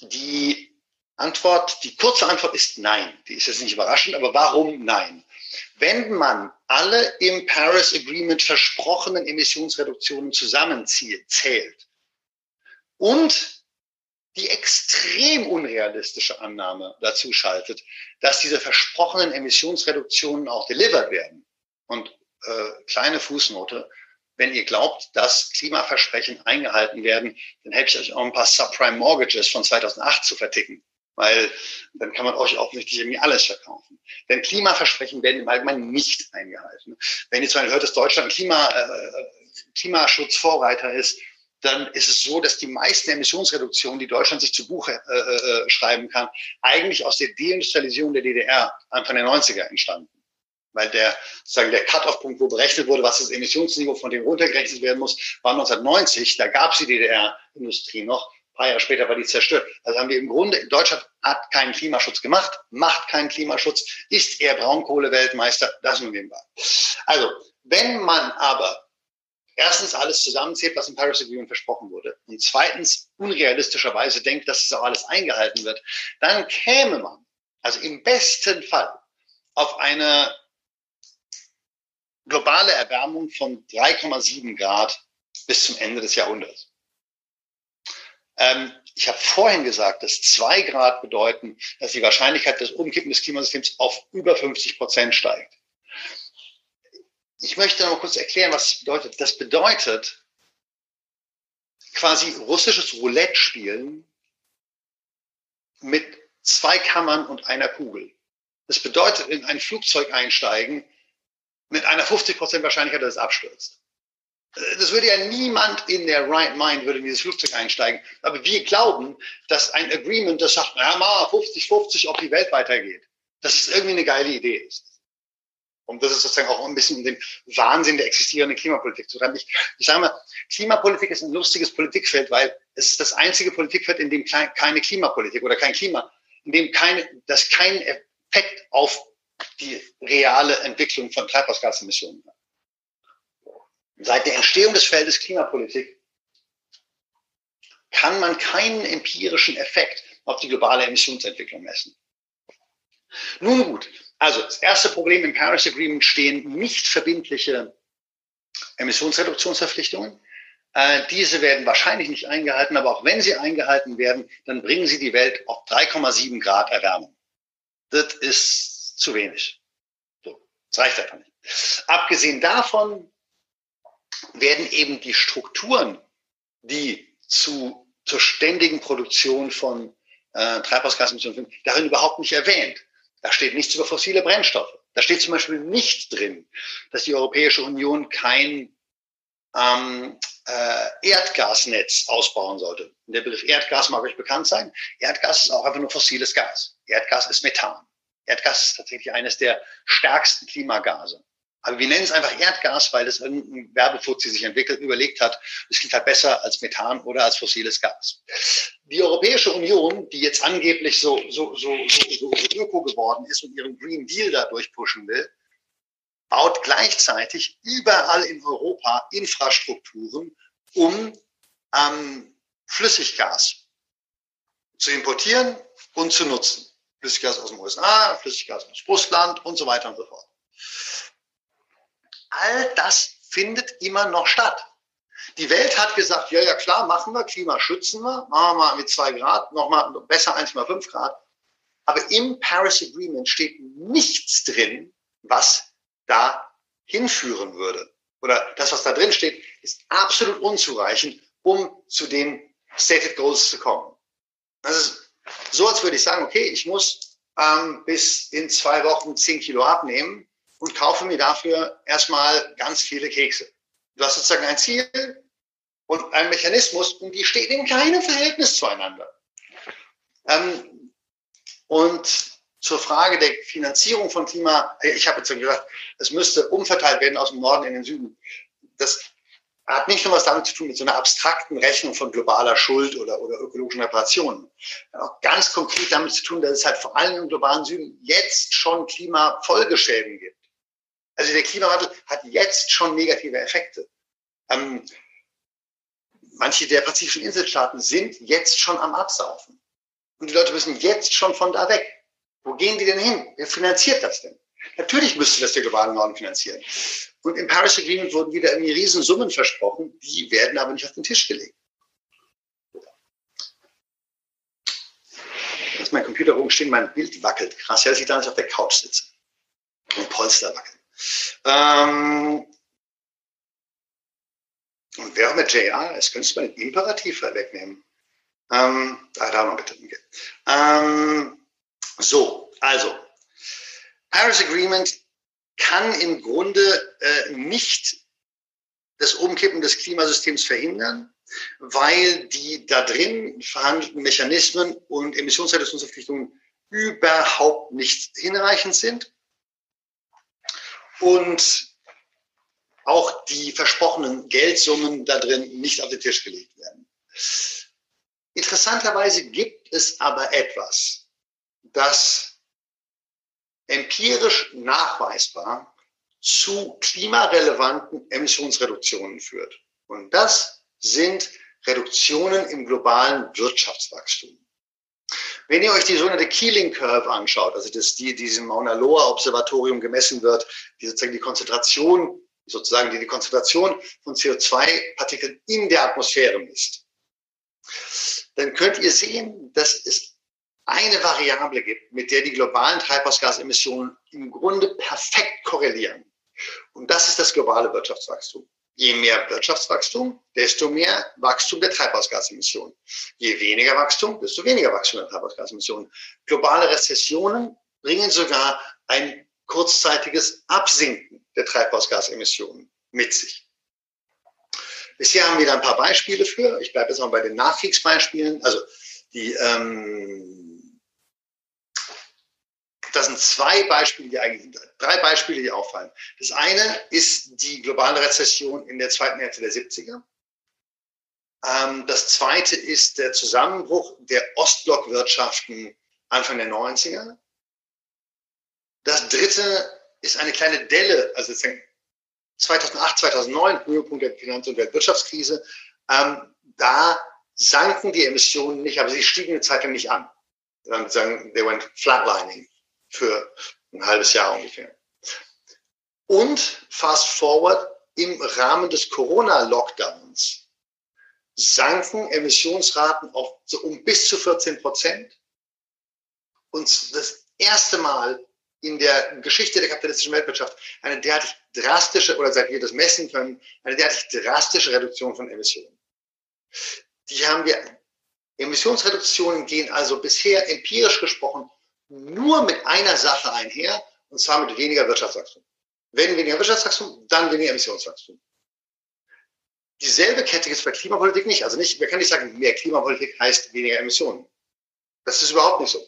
die Antwort, die kurze Antwort ist nein. Die ist jetzt nicht überraschend, aber warum nein? Wenn man alle im Paris Agreement versprochenen Emissionsreduktionen zusammenzählt und die extrem unrealistische Annahme dazu schaltet, dass diese versprochenen Emissionsreduktionen auch delivered werden. Und äh, kleine Fußnote, wenn ihr glaubt, dass Klimaversprechen eingehalten werden, dann helfe ich euch auch ein paar Subprime Mortgages von 2008 zu verticken weil dann kann man euch auch nicht irgendwie alles verkaufen. Denn Klimaversprechen werden im Allgemeinen nicht eingehalten. Wenn ihr zum Beispiel hört, dass Deutschland Klima, äh, Klimaschutzvorreiter ist, dann ist es so, dass die meisten Emissionsreduktionen, die Deutschland sich zu Buche äh, äh, schreiben kann, eigentlich aus der Deindustrialisierung der DDR Anfang der 90er entstanden. Weil der, sozusagen der Cut-off-Punkt, wo berechnet wurde, was das Emissionsniveau von dem runtergerechnet werden muss, war 1990. Da gab es die DDR-Industrie noch paar Jahre später war die zerstört. Also haben wir im Grunde, Deutschland hat keinen Klimaschutz gemacht, macht keinen Klimaschutz, ist eher Braunkohle-Weltmeister, das nun nebenbei. Also, wenn man aber erstens alles zusammenzählt, was im Paris Agreement versprochen wurde, und zweitens unrealistischerweise denkt, dass es auch alles eingehalten wird, dann käme man, also im besten Fall, auf eine globale Erwärmung von 3,7 Grad bis zum Ende des Jahrhunderts. Ähm, ich habe vorhin gesagt, dass zwei Grad bedeuten, dass die Wahrscheinlichkeit des Umkippen des Klimasystems auf über 50 Prozent steigt. Ich möchte noch kurz erklären, was das bedeutet. Das bedeutet quasi russisches Roulette spielen mit zwei Kammern und einer Kugel. Das bedeutet in ein Flugzeug einsteigen mit einer 50 Prozent Wahrscheinlichkeit, dass es abstürzt. Das würde ja niemand in der right mind würde in dieses Flugzeug einsteigen. Aber wir glauben, dass ein Agreement, das sagt, na mal 50-50, ob die Welt weitergeht, dass es irgendwie eine geile Idee ist. Und das ist sozusagen auch ein bisschen um den Wahnsinn der existierenden Klimapolitik zu treiben. Ich, ich sage mal, Klimapolitik ist ein lustiges Politikfeld, weil es ist das einzige Politikfeld, in dem keine Klimapolitik oder kein Klima, in dem keine, das keinen Effekt auf die reale Entwicklung von Treibhausgasemissionen. Seit der Entstehung des Feldes Klimapolitik kann man keinen empirischen Effekt auf die globale Emissionsentwicklung messen. Nun gut, also das erste Problem im Paris Agreement stehen nicht verbindliche Emissionsreduktionsverpflichtungen. Äh, diese werden wahrscheinlich nicht eingehalten, aber auch wenn sie eingehalten werden, dann bringen sie die Welt auf 3,7 Grad Erwärmung. Das ist zu wenig. So, das reicht einfach nicht. Abgesehen davon werden eben die Strukturen, die zu, zur ständigen Produktion von äh, Treibhausgasemissionen führen, darin überhaupt nicht erwähnt. Da steht nichts über fossile Brennstoffe. Da steht zum Beispiel nicht drin, dass die Europäische Union kein ähm, äh, Erdgasnetz ausbauen sollte. Der Begriff Erdgas mag euch bekannt sein. Erdgas ist auch einfach nur fossiles Gas. Erdgas ist Methan. Erdgas ist tatsächlich eines der stärksten Klimagase. Aber wir nennen es einfach Erdgas, weil es irgendein Werbefuzzi sich entwickelt, überlegt hat, es klingt halt besser als Methan oder als fossiles Gas. Die Europäische Union, die jetzt angeblich so, so, so, so, so öko geworden ist und ihren Green Deal dadurch pushen will, baut gleichzeitig überall in Europa Infrastrukturen, um ähm, Flüssiggas zu importieren und zu nutzen. Flüssiggas aus den USA, Flüssiggas aus Russland und so weiter und so fort all das findet immer noch statt. Die Welt hat gesagt, ja, ja, klar, machen wir, Klima schützen wir, machen wir mal mit zwei Grad, nochmal besser 1,5 Grad. Aber im Paris Agreement steht nichts drin, was da hinführen würde. Oder das, was da drin steht, ist absolut unzureichend, um zu den Stated Goals zu kommen. Das ist so, als würde ich sagen, okay, ich muss ähm, bis in zwei Wochen 10 Kilo abnehmen und kaufe mir dafür erstmal ganz viele Kekse. Du hast sozusagen ein Ziel und ein Mechanismus und die stehen in keinem Verhältnis zueinander. Ähm, und zur Frage der Finanzierung von Klima, ich habe jetzt gesagt, es müsste umverteilt werden aus dem Norden in den Süden. Das hat nicht nur was damit zu tun mit so einer abstrakten Rechnung von globaler Schuld oder, oder ökologischen Reparationen. Hat auch ganz konkret damit zu tun, dass es halt vor allem im globalen Süden jetzt schon Klimafolgeschäden gibt. Also der Klimawandel hat jetzt schon negative Effekte. Ähm, manche der pazifischen Inselstaaten sind jetzt schon am Absaufen. Und die Leute müssen jetzt schon von da weg. Wo gehen die denn hin? Wer finanziert das denn? Natürlich müsste das der globale Norden finanzieren. Und im Paris Agreement wurden wieder irgendwie Riesensummen versprochen, die werden aber nicht auf den Tisch gelegt. Ist mein Computer rumstehen, mein Bild wackelt. Krass, ja, dass ich da nicht auf der Couch sitze. Und Polster wackeln. Ähm und auch mit JR ist, könntest du mal den Imperativ wegnehmen. Ähm, ah, da noch bitte. Okay. Ähm, so, also, Paris Agreement kann im Grunde äh, nicht das Umkippen des Klimasystems verhindern, weil die da drin vorhandenen Mechanismen und Emissionsreduktionsverpflichtungen überhaupt nicht hinreichend sind und auch die versprochenen Geldsummen da drin nicht auf den Tisch gelegt werden. Interessanterweise gibt es aber etwas, das empirisch nachweisbar zu klimarelevanten Emissionsreduktionen führt. Und das sind Reduktionen im globalen Wirtschaftswachstum. Wenn ihr euch die sogenannte Keeling Curve anschaut, also das, die, die diesem Mauna Loa Observatorium gemessen wird, die sozusagen die Konzentration, sozusagen die, die Konzentration von CO2-Partikeln in der Atmosphäre misst, dann könnt ihr sehen, dass es eine Variable gibt, mit der die globalen Treibhausgasemissionen im Grunde perfekt korrelieren. Und das ist das globale Wirtschaftswachstum. Je mehr Wirtschaftswachstum, desto mehr Wachstum der Treibhausgasemissionen. Je weniger Wachstum, desto weniger Wachstum der Treibhausgasemissionen. Globale Rezessionen bringen sogar ein kurzzeitiges Absinken der Treibhausgasemissionen mit sich. Bisher haben wir da ein paar Beispiele für. Ich bleibe jetzt mal bei den Nachkriegsbeispielen. Also die ähm, das sind zwei Beispiele, die eigentlich, drei Beispiele, die auffallen. Das eine ist die globale Rezession in der zweiten Hälfte der 70er. Ähm, das zweite ist der Zusammenbruch der Ostblockwirtschaften Anfang der 90er. Das dritte ist eine kleine Delle, also 2008, 2009, Höhepunkt der Finanz- und Weltwirtschaftskrise. Ähm, da sanken die Emissionen nicht, aber sie stiegen eine Zeit lang nicht an. Sagen, they went flatlining für ein halbes Jahr ungefähr. Und fast forward, im Rahmen des Corona-Lockdowns sanken Emissionsraten auf so um bis zu 14 Prozent. Und das erste Mal in der Geschichte der kapitalistischen Weltwirtschaft eine derartig drastische, oder seit wir das messen können, eine derartig drastische Reduktion von Emissionen. Die haben wir, Emissionsreduktionen gehen also bisher empirisch gesprochen nur mit einer Sache einher, und zwar mit weniger Wirtschaftswachstum. Wenn weniger Wirtschaftswachstum, dann weniger Emissionswachstum. Dieselbe Kette gibt es bei Klimapolitik nicht. Also nicht, man kann nicht sagen, mehr Klimapolitik heißt weniger Emissionen. Das ist überhaupt nicht so.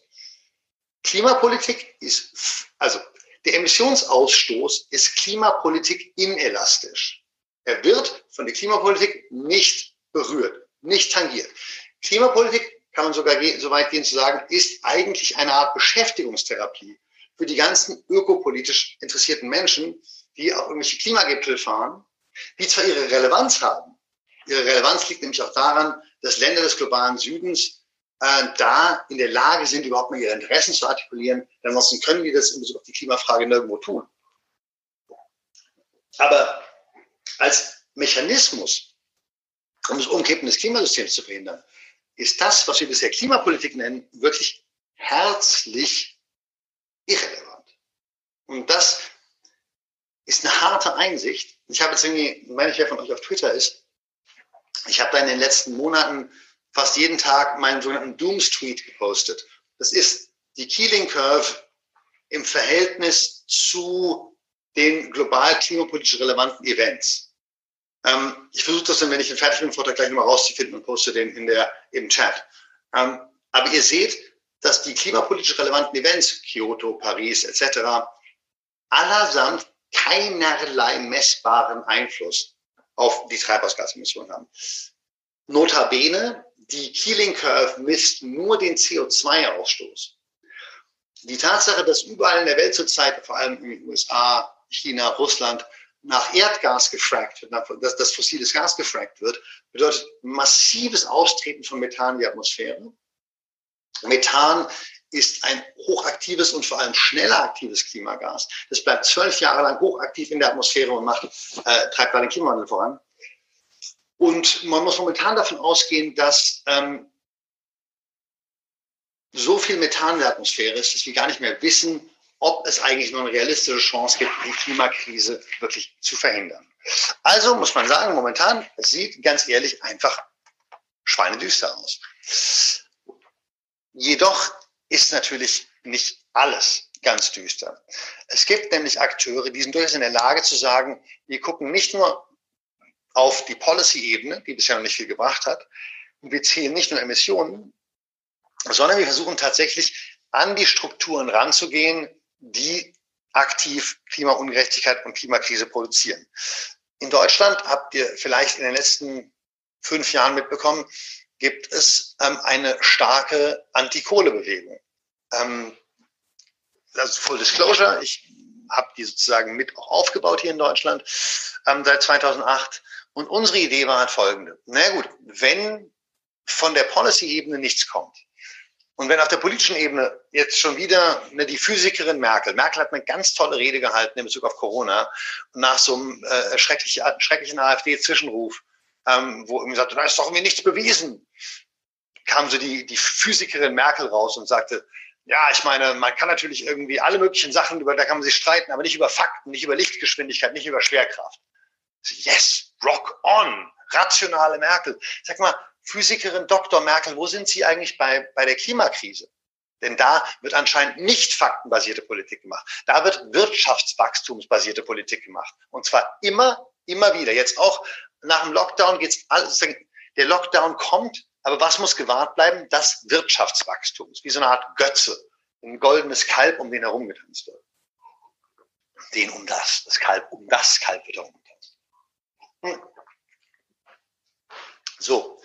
Klimapolitik ist, also der Emissionsausstoß ist Klimapolitik inelastisch. Er wird von der Klimapolitik nicht berührt, nicht tangiert. Klimapolitik kann man sogar so weit gehen zu sagen, ist eigentlich eine Art Beschäftigungstherapie für die ganzen ökopolitisch interessierten Menschen, die auf irgendwelche Klimagipfel fahren, die zwar ihre Relevanz haben. Ihre Relevanz liegt nämlich auch daran, dass Länder des globalen Südens äh, da in der Lage sind, überhaupt mal ihre Interessen zu artikulieren. Denn ansonsten können die das in Bezug auf die Klimafrage nirgendwo tun. Aber als Mechanismus, um das Umkippen des Klimasystems zu verhindern, ist das, was wir bisher Klimapolitik nennen, wirklich herzlich irrelevant. Und das ist eine harte Einsicht. Ich habe jetzt irgendwie, meine ich, wer von euch auf Twitter ist, ich habe da in den letzten Monaten fast jeden Tag meinen sogenannten Dooms-Tweet gepostet. Das ist die Keeling Curve im Verhältnis zu den global klimapolitisch relevanten Events. Ähm, ich versuche das dann, wenn ich den fertig bin, Vortrag gleich nochmal rauszufinden und poste den in der, im Chat. Ähm, aber ihr seht, dass die klimapolitisch relevanten Events, Kyoto, Paris etc., allersamt keinerlei messbaren Einfluss auf die Treibhausgasemissionen haben. Notabene, die Keeling Curve misst nur den CO2-Ausstoß. Die Tatsache, dass überall in der Welt zurzeit, vor allem in den USA, China, Russland, nach Erdgas gefrackt wird, dass das fossiles Gas gefrackt wird, bedeutet massives Austreten von Methan in die Atmosphäre. Methan ist ein hochaktives und vor allem schneller aktives Klimagas. Das bleibt zwölf Jahre lang hochaktiv in der Atmosphäre und macht, äh, treibt da den Klimawandel voran. Und man muss momentan davon ausgehen, dass ähm, so viel Methan in der Atmosphäre ist, dass wir gar nicht mehr wissen, ob es eigentlich noch eine realistische Chance gibt, die Klimakrise wirklich zu verhindern. Also muss man sagen, momentan, es sieht ganz ehrlich einfach schweinedüster aus. Jedoch ist natürlich nicht alles ganz düster. Es gibt nämlich Akteure, die sind durchaus in der Lage zu sagen, wir gucken nicht nur auf die Policy-Ebene, die bisher noch nicht viel gebracht hat, und wir zählen nicht nur Emissionen, sondern wir versuchen tatsächlich an die Strukturen ranzugehen, die aktiv Klimaungerechtigkeit und Klimakrise produzieren. In Deutschland habt ihr vielleicht in den letzten fünf Jahren mitbekommen, gibt es ähm, eine starke Anti-Kohle-Bewegung. Ähm, also Full Disclosure, ich habe die sozusagen mit auch aufgebaut hier in Deutschland ähm, seit 2008. Und unsere Idee war halt folgende. Na gut, wenn von der Policy-Ebene nichts kommt, und wenn auf der politischen Ebene jetzt schon wieder ne, die Physikerin Merkel, Merkel hat eine ganz tolle Rede gehalten in Bezug auf Corona, nach so einem äh, schrecklichen, schrecklichen AfD-Zwischenruf, ähm, wo irgendwie sagte, da ist doch irgendwie nichts bewiesen, kam so die, die Physikerin Merkel raus und sagte, ja, ich meine, man kann natürlich irgendwie alle möglichen Sachen, über da kann man sich streiten, aber nicht über Fakten, nicht über Lichtgeschwindigkeit, nicht über Schwerkraft. Yes, rock on, rationale Merkel. Sag mal, Physikerin Dr. Merkel, wo sind Sie eigentlich bei, bei der Klimakrise? Denn da wird anscheinend nicht faktenbasierte Politik gemacht. Da wird wirtschaftswachstumsbasierte Politik gemacht. Und zwar immer, immer wieder. Jetzt auch nach dem Lockdown geht's alles, der Lockdown kommt, aber was muss gewahrt bleiben? Das Wirtschaftswachstum. Wie so eine Art Götze. Ein goldenes Kalb, um den herumgetanzt wird. Den um das, das Kalb, um das Kalb wird herumgetanzt. Hm. So.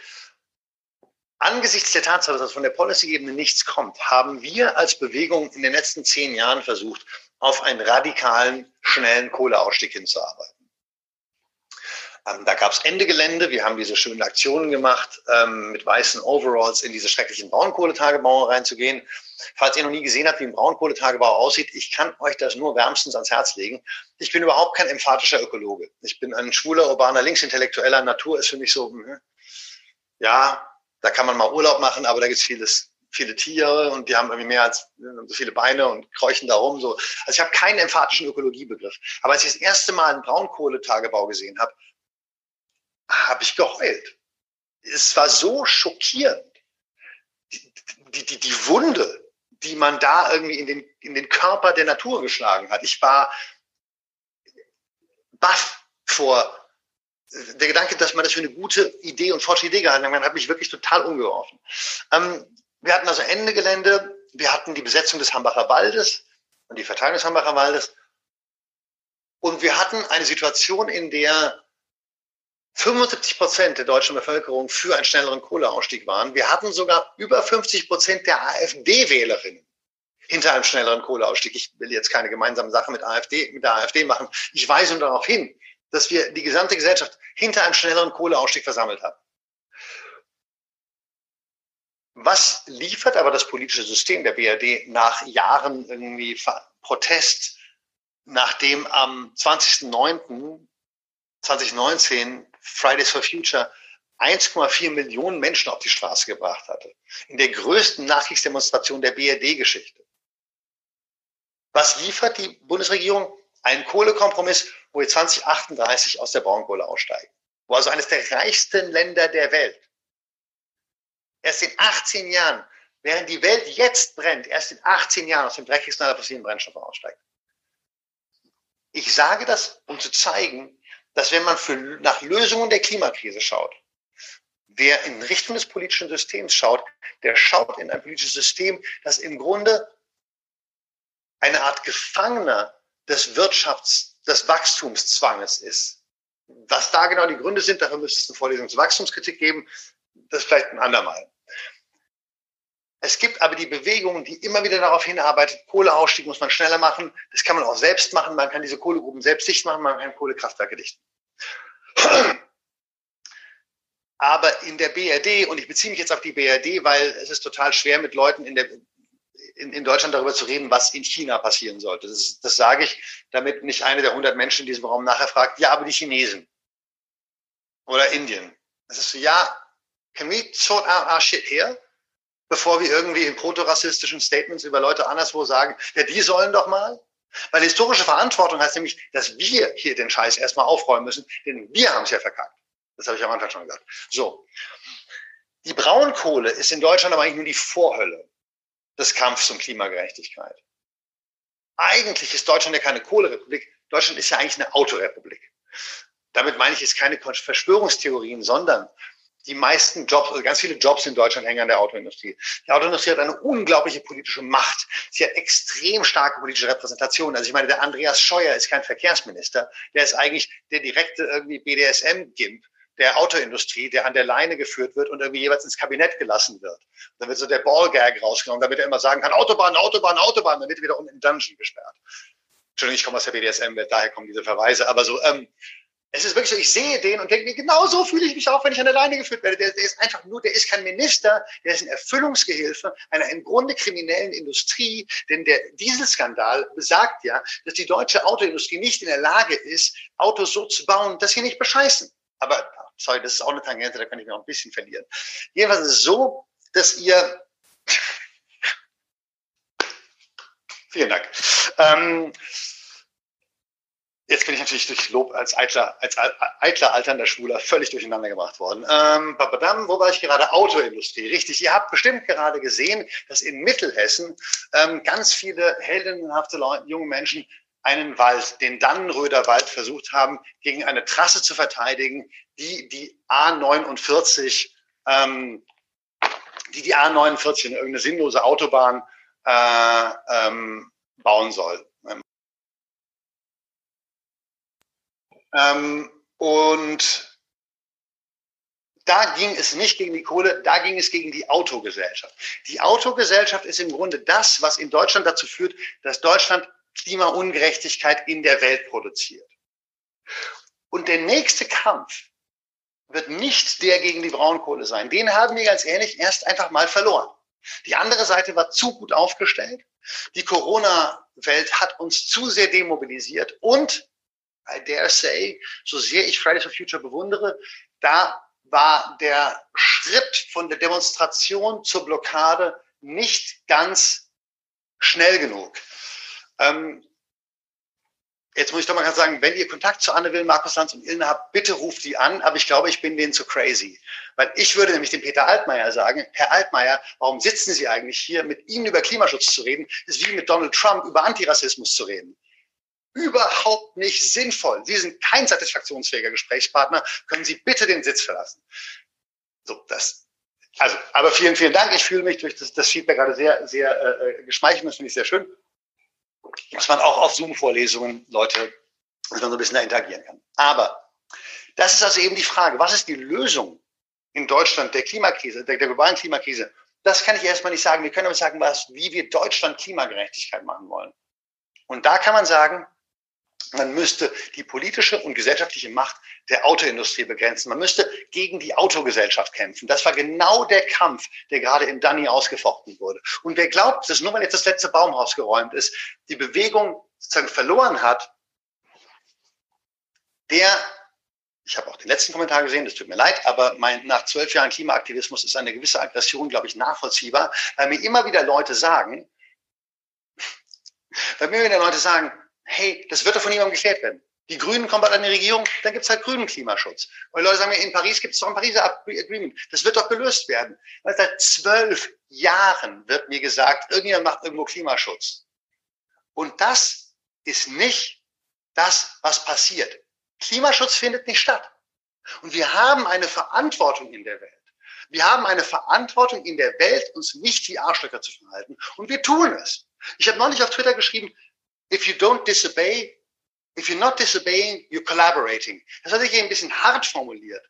Angesichts der Tatsache, dass von der Policy-Ebene nichts kommt, haben wir als Bewegung in den letzten zehn Jahren versucht, auf einen radikalen, schnellen Kohleausstieg hinzuarbeiten. Ähm, da gab es Ende Gelände. Wir haben diese schönen Aktionen gemacht, ähm, mit weißen Overalls in diese schrecklichen Braunkohletagebau reinzugehen. Falls ihr noch nie gesehen habt, wie ein Braunkohletagebau aussieht, ich kann euch das nur wärmstens ans Herz legen. Ich bin überhaupt kein emphatischer Ökologe. Ich bin ein schwuler, urbaner Linksintellektueller. Natur ist für mich so, hm, ja, da kann man mal Urlaub machen, aber da gibt es vieles, viele Tiere und die haben irgendwie mehr als so viele Beine und kräuchen da rum. So. Also ich habe keinen emphatischen Ökologiebegriff. Aber als ich das erste Mal einen Braunkohletagebau gesehen habe, habe ich geheult. Es war so schockierend. Die, die, die, die Wunde, die man da irgendwie in den, in den Körper der Natur geschlagen hat. Ich war baff vor der Gedanke, dass man das für eine gute Idee und fortschrittliche Idee gehalten hat, hat mich wirklich total umgeworfen. Ähm, wir hatten also Ende Gelände, wir hatten die Besetzung des Hambacher Waldes und die Verteilung des Hambacher Waldes. Und wir hatten eine Situation, in der 75 Prozent der deutschen Bevölkerung für einen schnelleren Kohleausstieg waren. Wir hatten sogar über 50 Prozent der AfD-Wählerinnen hinter einem schnelleren Kohleausstieg. Ich will jetzt keine gemeinsame Sache mit, AfD, mit der AfD machen. Ich weise nur darauf hin, dass wir die gesamte Gesellschaft hinter einem schnelleren Kohleausstieg versammelt haben. Was liefert aber das politische System der BRD nach Jahren irgendwie Protest, nachdem am 20.09.2019 Fridays for Future 1,4 Millionen Menschen auf die Straße gebracht hatte. In der größten Nachkriegsdemonstration der BRD-Geschichte. Was liefert die Bundesregierung? Ein Kohlekompromiss wo wir 2038 aus der Braunkohle aussteigen. Wo also eines der reichsten Länder der Welt erst in 18 Jahren, während die Welt jetzt brennt, erst in 18 Jahren aus dem dreckigsten aller fossilen Brennstoffe aussteigt. Ich sage das, um zu zeigen, dass wenn man für, nach Lösungen der Klimakrise schaut, wer in Richtung des politischen Systems schaut, der schaut in ein politisches System, das im Grunde eine Art Gefangener des Wirtschafts des Wachstumszwanges ist. Was da genau die Gründe sind, dafür müsste es eine Vorlesung zur Wachstumskritik geben. Das vielleicht ein andermal. Es gibt aber die Bewegung, die immer wieder darauf hinarbeitet, Kohleausstieg muss man schneller machen. Das kann man auch selbst machen. Man kann diese Kohlegruben selbst dicht machen, man kann Kohlekraftwerke dichten. Aber in der BRD, und ich beziehe mich jetzt auf die BRD, weil es ist total schwer mit Leuten in, der, in, in Deutschland darüber zu reden, was in China passieren sollte. Das, das sage ich, damit nicht eine der 100 Menschen in diesem Raum nachher fragt, ja, aber die Chinesen oder Indien. Das ist so, ja, can we sort out our shit here? Bevor wir irgendwie in proto-rassistischen Statements über Leute anderswo sagen, ja, die sollen doch mal. Weil historische Verantwortung heißt nämlich, dass wir hier den Scheiß erstmal aufräumen müssen, denn wir haben es ja verkackt. Das habe ich am Anfang schon gesagt. So. Die Braunkohle ist in Deutschland aber eigentlich nur die Vorhölle des Kampfs um Klimagerechtigkeit. Eigentlich ist Deutschland ja keine Kohlerepublik. Deutschland ist ja eigentlich eine Autorepublik. Damit meine ich jetzt keine Verschwörungstheorien, sondern die meisten Jobs, also ganz viele Jobs in Deutschland hängen an der Autoindustrie. Die Autoindustrie hat eine unglaubliche politische Macht. Sie hat extrem starke politische Repräsentation. Also ich meine, der Andreas Scheuer ist kein Verkehrsminister. Der ist eigentlich der direkte irgendwie BDSM-Gimp der Autoindustrie, der an der Leine geführt wird und irgendwie jeweils ins Kabinett gelassen wird. Und dann wird so der Ballgag rausgenommen, damit er immer sagen kann, Autobahn, Autobahn, Autobahn, dann wird er wieder unten den Dungeon gesperrt. Entschuldigung, ich komme aus der BDSM-Welt, daher kommen diese Verweise. Aber so, ähm, es ist wirklich so, ich sehe den und denke mir, genau so fühle ich mich auch, wenn ich an der Leine geführt werde. Der, der, ist einfach nur, der ist kein Minister, der ist ein Erfüllungsgehilfe einer im Grunde kriminellen Industrie, denn der Dieselskandal besagt ja, dass die deutsche Autoindustrie nicht in der Lage ist, Autos so zu bauen, dass sie nicht bescheißen. Aber, sorry, das ist auch eine Tangente, da kann ich mir auch ein bisschen verlieren. Jedenfalls ist es so, dass ihr, vielen Dank, ähm, Jetzt bin ich natürlich durch Lob als eitler, als eitler alternder Schwuler völlig durcheinander gebracht worden. Ähm, wo war ich gerade? Autoindustrie. Richtig. Ihr habt bestimmt gerade gesehen, dass in Mittelhessen ähm, ganz viele heldenhafte Leute, junge Menschen einen Wald, den Dannenröder Wald, versucht haben, gegen eine Trasse zu verteidigen, die die A49, ähm, die die A49 in irgendeine sinnlose Autobahn äh, ähm, bauen soll. Ähm, und da ging es nicht gegen die Kohle, da ging es gegen die Autogesellschaft. Die Autogesellschaft ist im Grunde das, was in Deutschland dazu führt, dass Deutschland Klimaungerechtigkeit in der Welt produziert. Und der nächste Kampf wird nicht der gegen die Braunkohle sein. Den haben wir ganz ehrlich erst einfach mal verloren. Die andere Seite war zu gut aufgestellt. Die Corona-Welt hat uns zu sehr demobilisiert und I dare say, so sehr ich Fridays for Future bewundere, da war der Schritt von der Demonstration zur Blockade nicht ganz schnell genug. Ähm, jetzt muss ich doch mal ganz sagen, wenn ihr Kontakt zu Anne Will, Markus Lanz und Ilne habt, bitte ruft die an, aber ich glaube, ich bin denen zu crazy. Weil ich würde nämlich dem Peter Altmaier sagen, Herr Altmaier, warum sitzen Sie eigentlich hier? Mit Ihnen über Klimaschutz zu reden, ist wie mit Donald Trump über Antirassismus zu reden überhaupt nicht sinnvoll. Sie sind kein satisfaktionsfähiger Gesprächspartner. Können Sie bitte den Sitz verlassen? So, das. Also, aber vielen, vielen Dank. Ich fühle mich durch das, das Feedback gerade sehr, sehr äh, geschmeichelt. Das finde ich sehr schön. Dass man auch auf Zoom-Vorlesungen Leute, dass man so ein bisschen da interagieren kann. Aber das ist also eben die Frage. Was ist die Lösung in Deutschland der Klimakrise, der, der globalen Klimakrise? Das kann ich erstmal nicht sagen. Wir können aber sagen, was, wie wir Deutschland Klimagerechtigkeit machen wollen. Und da kann man sagen, man müsste die politische und gesellschaftliche Macht der Autoindustrie begrenzen. Man müsste gegen die Autogesellschaft kämpfen. Das war genau der Kampf, der gerade in Danny ausgefochten wurde. Und wer glaubt, dass nur weil jetzt das letzte Baumhaus geräumt ist, die Bewegung sozusagen verloren hat, der, ich habe auch den letzten Kommentar gesehen, das tut mir leid, aber mein, nach zwölf Jahren Klimaaktivismus ist eine gewisse Aggression, glaube ich, nachvollziehbar, weil mir immer wieder Leute sagen, weil mir wieder Leute sagen, hey, das wird doch von niemandem geklärt werden. Die Grünen kommen bald an die Regierung, dann gibt es halt grünen Klimaschutz. Die Leute sagen mir, in Paris gibt es doch ein Pariser Agreement. Das wird doch gelöst werden. Weil seit zwölf Jahren wird mir gesagt, irgendjemand macht irgendwo Klimaschutz. Und das ist nicht das, was passiert. Klimaschutz findet nicht statt. Und wir haben eine Verantwortung in der Welt. Wir haben eine Verantwortung in der Welt, uns nicht wie Arschlöcher zu verhalten. Und wir tun es. Ich habe neulich auf Twitter geschrieben, if you don't disobey, if you're not disobeying, you're collaborating. Das hat sich ein bisschen hart formuliert.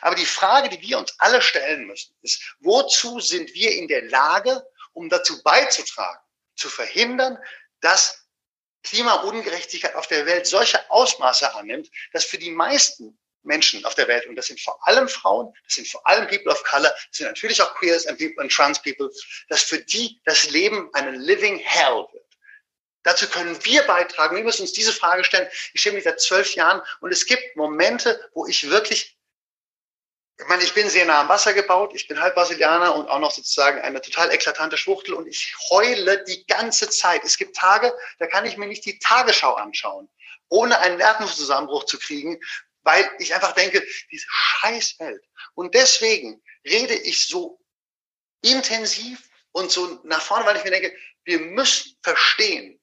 Aber die Frage, die wir uns alle stellen müssen, ist, wozu sind wir in der Lage, um dazu beizutragen, zu verhindern, dass Klimaungerechtigkeit auf der Welt solche Ausmaße annimmt, dass für die meisten Menschen auf der Welt, und das sind vor allem Frauen, das sind vor allem People of Color, das sind natürlich auch Queers and, people, and Trans People, dass für die das Leben eine living hell wird. Dazu können wir beitragen. Wir müssen uns diese Frage stellen. Ich stelle mich seit zwölf Jahren und es gibt Momente, wo ich wirklich ich meine, ich bin sehr nah am Wasser gebaut, ich bin halb Brasilianer und auch noch sozusagen eine total eklatante Schwuchtel und ich heule die ganze Zeit. Es gibt Tage, da kann ich mir nicht die Tagesschau anschauen, ohne einen Nervenzusammenbruch zu kriegen, weil ich einfach denke, diese scheiß Welt. Und deswegen rede ich so intensiv und so nach vorne, weil ich mir denke, wir müssen verstehen,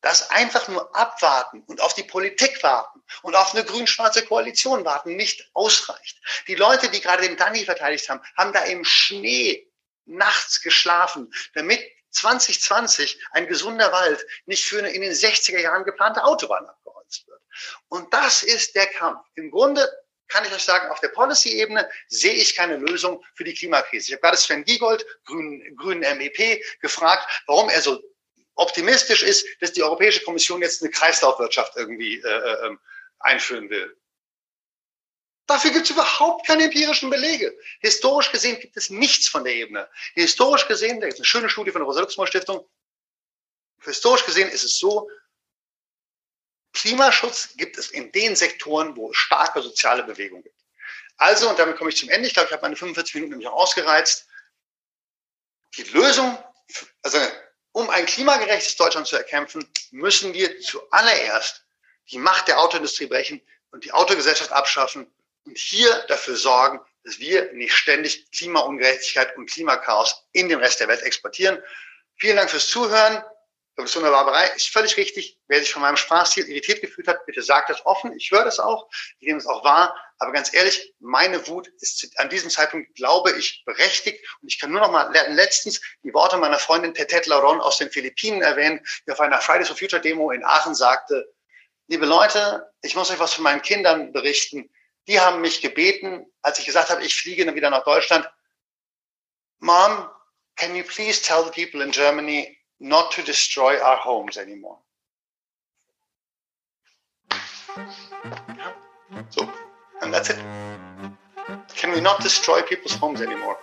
dass einfach nur abwarten und auf die Politik warten und auf eine grün-schwarze Koalition warten nicht ausreicht. Die Leute, die gerade den Dani verteidigt haben, haben da im Schnee nachts geschlafen, damit 2020 ein gesunder Wald nicht für eine in den 60er Jahren geplante Autobahn abgeholzt wird. Und das ist der Kampf. Im Grunde kann ich euch sagen, auf der Policy-Ebene sehe ich keine Lösung für die Klimakrise. Ich habe gerade Sven Giegold, grünen, grünen MEP, gefragt, warum er so optimistisch ist, dass die Europäische Kommission jetzt eine Kreislaufwirtschaft irgendwie äh, äh, ähm, einführen will. Dafür gibt es überhaupt keine empirischen Belege. Historisch gesehen gibt es nichts von der Ebene. Historisch gesehen, da gibt es eine schöne Studie von der Rosa-Luxemburg-Stiftung, historisch gesehen ist es so, Klimaschutz gibt es in den Sektoren, wo es starke soziale Bewegung gibt. Also, und damit komme ich zum Ende, ich glaube, ich habe meine 45 Minuten nämlich auch ausgereizt. Die Lösung, also um ein klimagerechtes Deutschland zu erkämpfen, müssen wir zuallererst die Macht der Autoindustrie brechen und die Autogesellschaft abschaffen und hier dafür sorgen, dass wir nicht ständig Klimaungerechtigkeit und Klimakaos in den Rest der Welt exportieren. Vielen Dank fürs Zuhören. Professor Barbarei ist völlig richtig. Wer sich von meinem Sprachstil irritiert gefühlt hat, bitte sagt das offen. Ich höre das auch. Ich nehme es auch wahr. Aber ganz ehrlich, meine Wut ist an diesem Zeitpunkt, glaube ich, berechtigt. Und ich kann nur noch mal letztens die Worte meiner Freundin Tetet Laron aus den Philippinen erwähnen, die auf einer Fridays for Future Demo in Aachen sagte, liebe Leute, ich muss euch was von meinen Kindern berichten. Die haben mich gebeten, als ich gesagt habe, ich fliege dann wieder nach Deutschland. Mom, can you please tell the people in Germany not to destroy our homes anymore. So, and that's it. Can we not destroy people's homes anymore?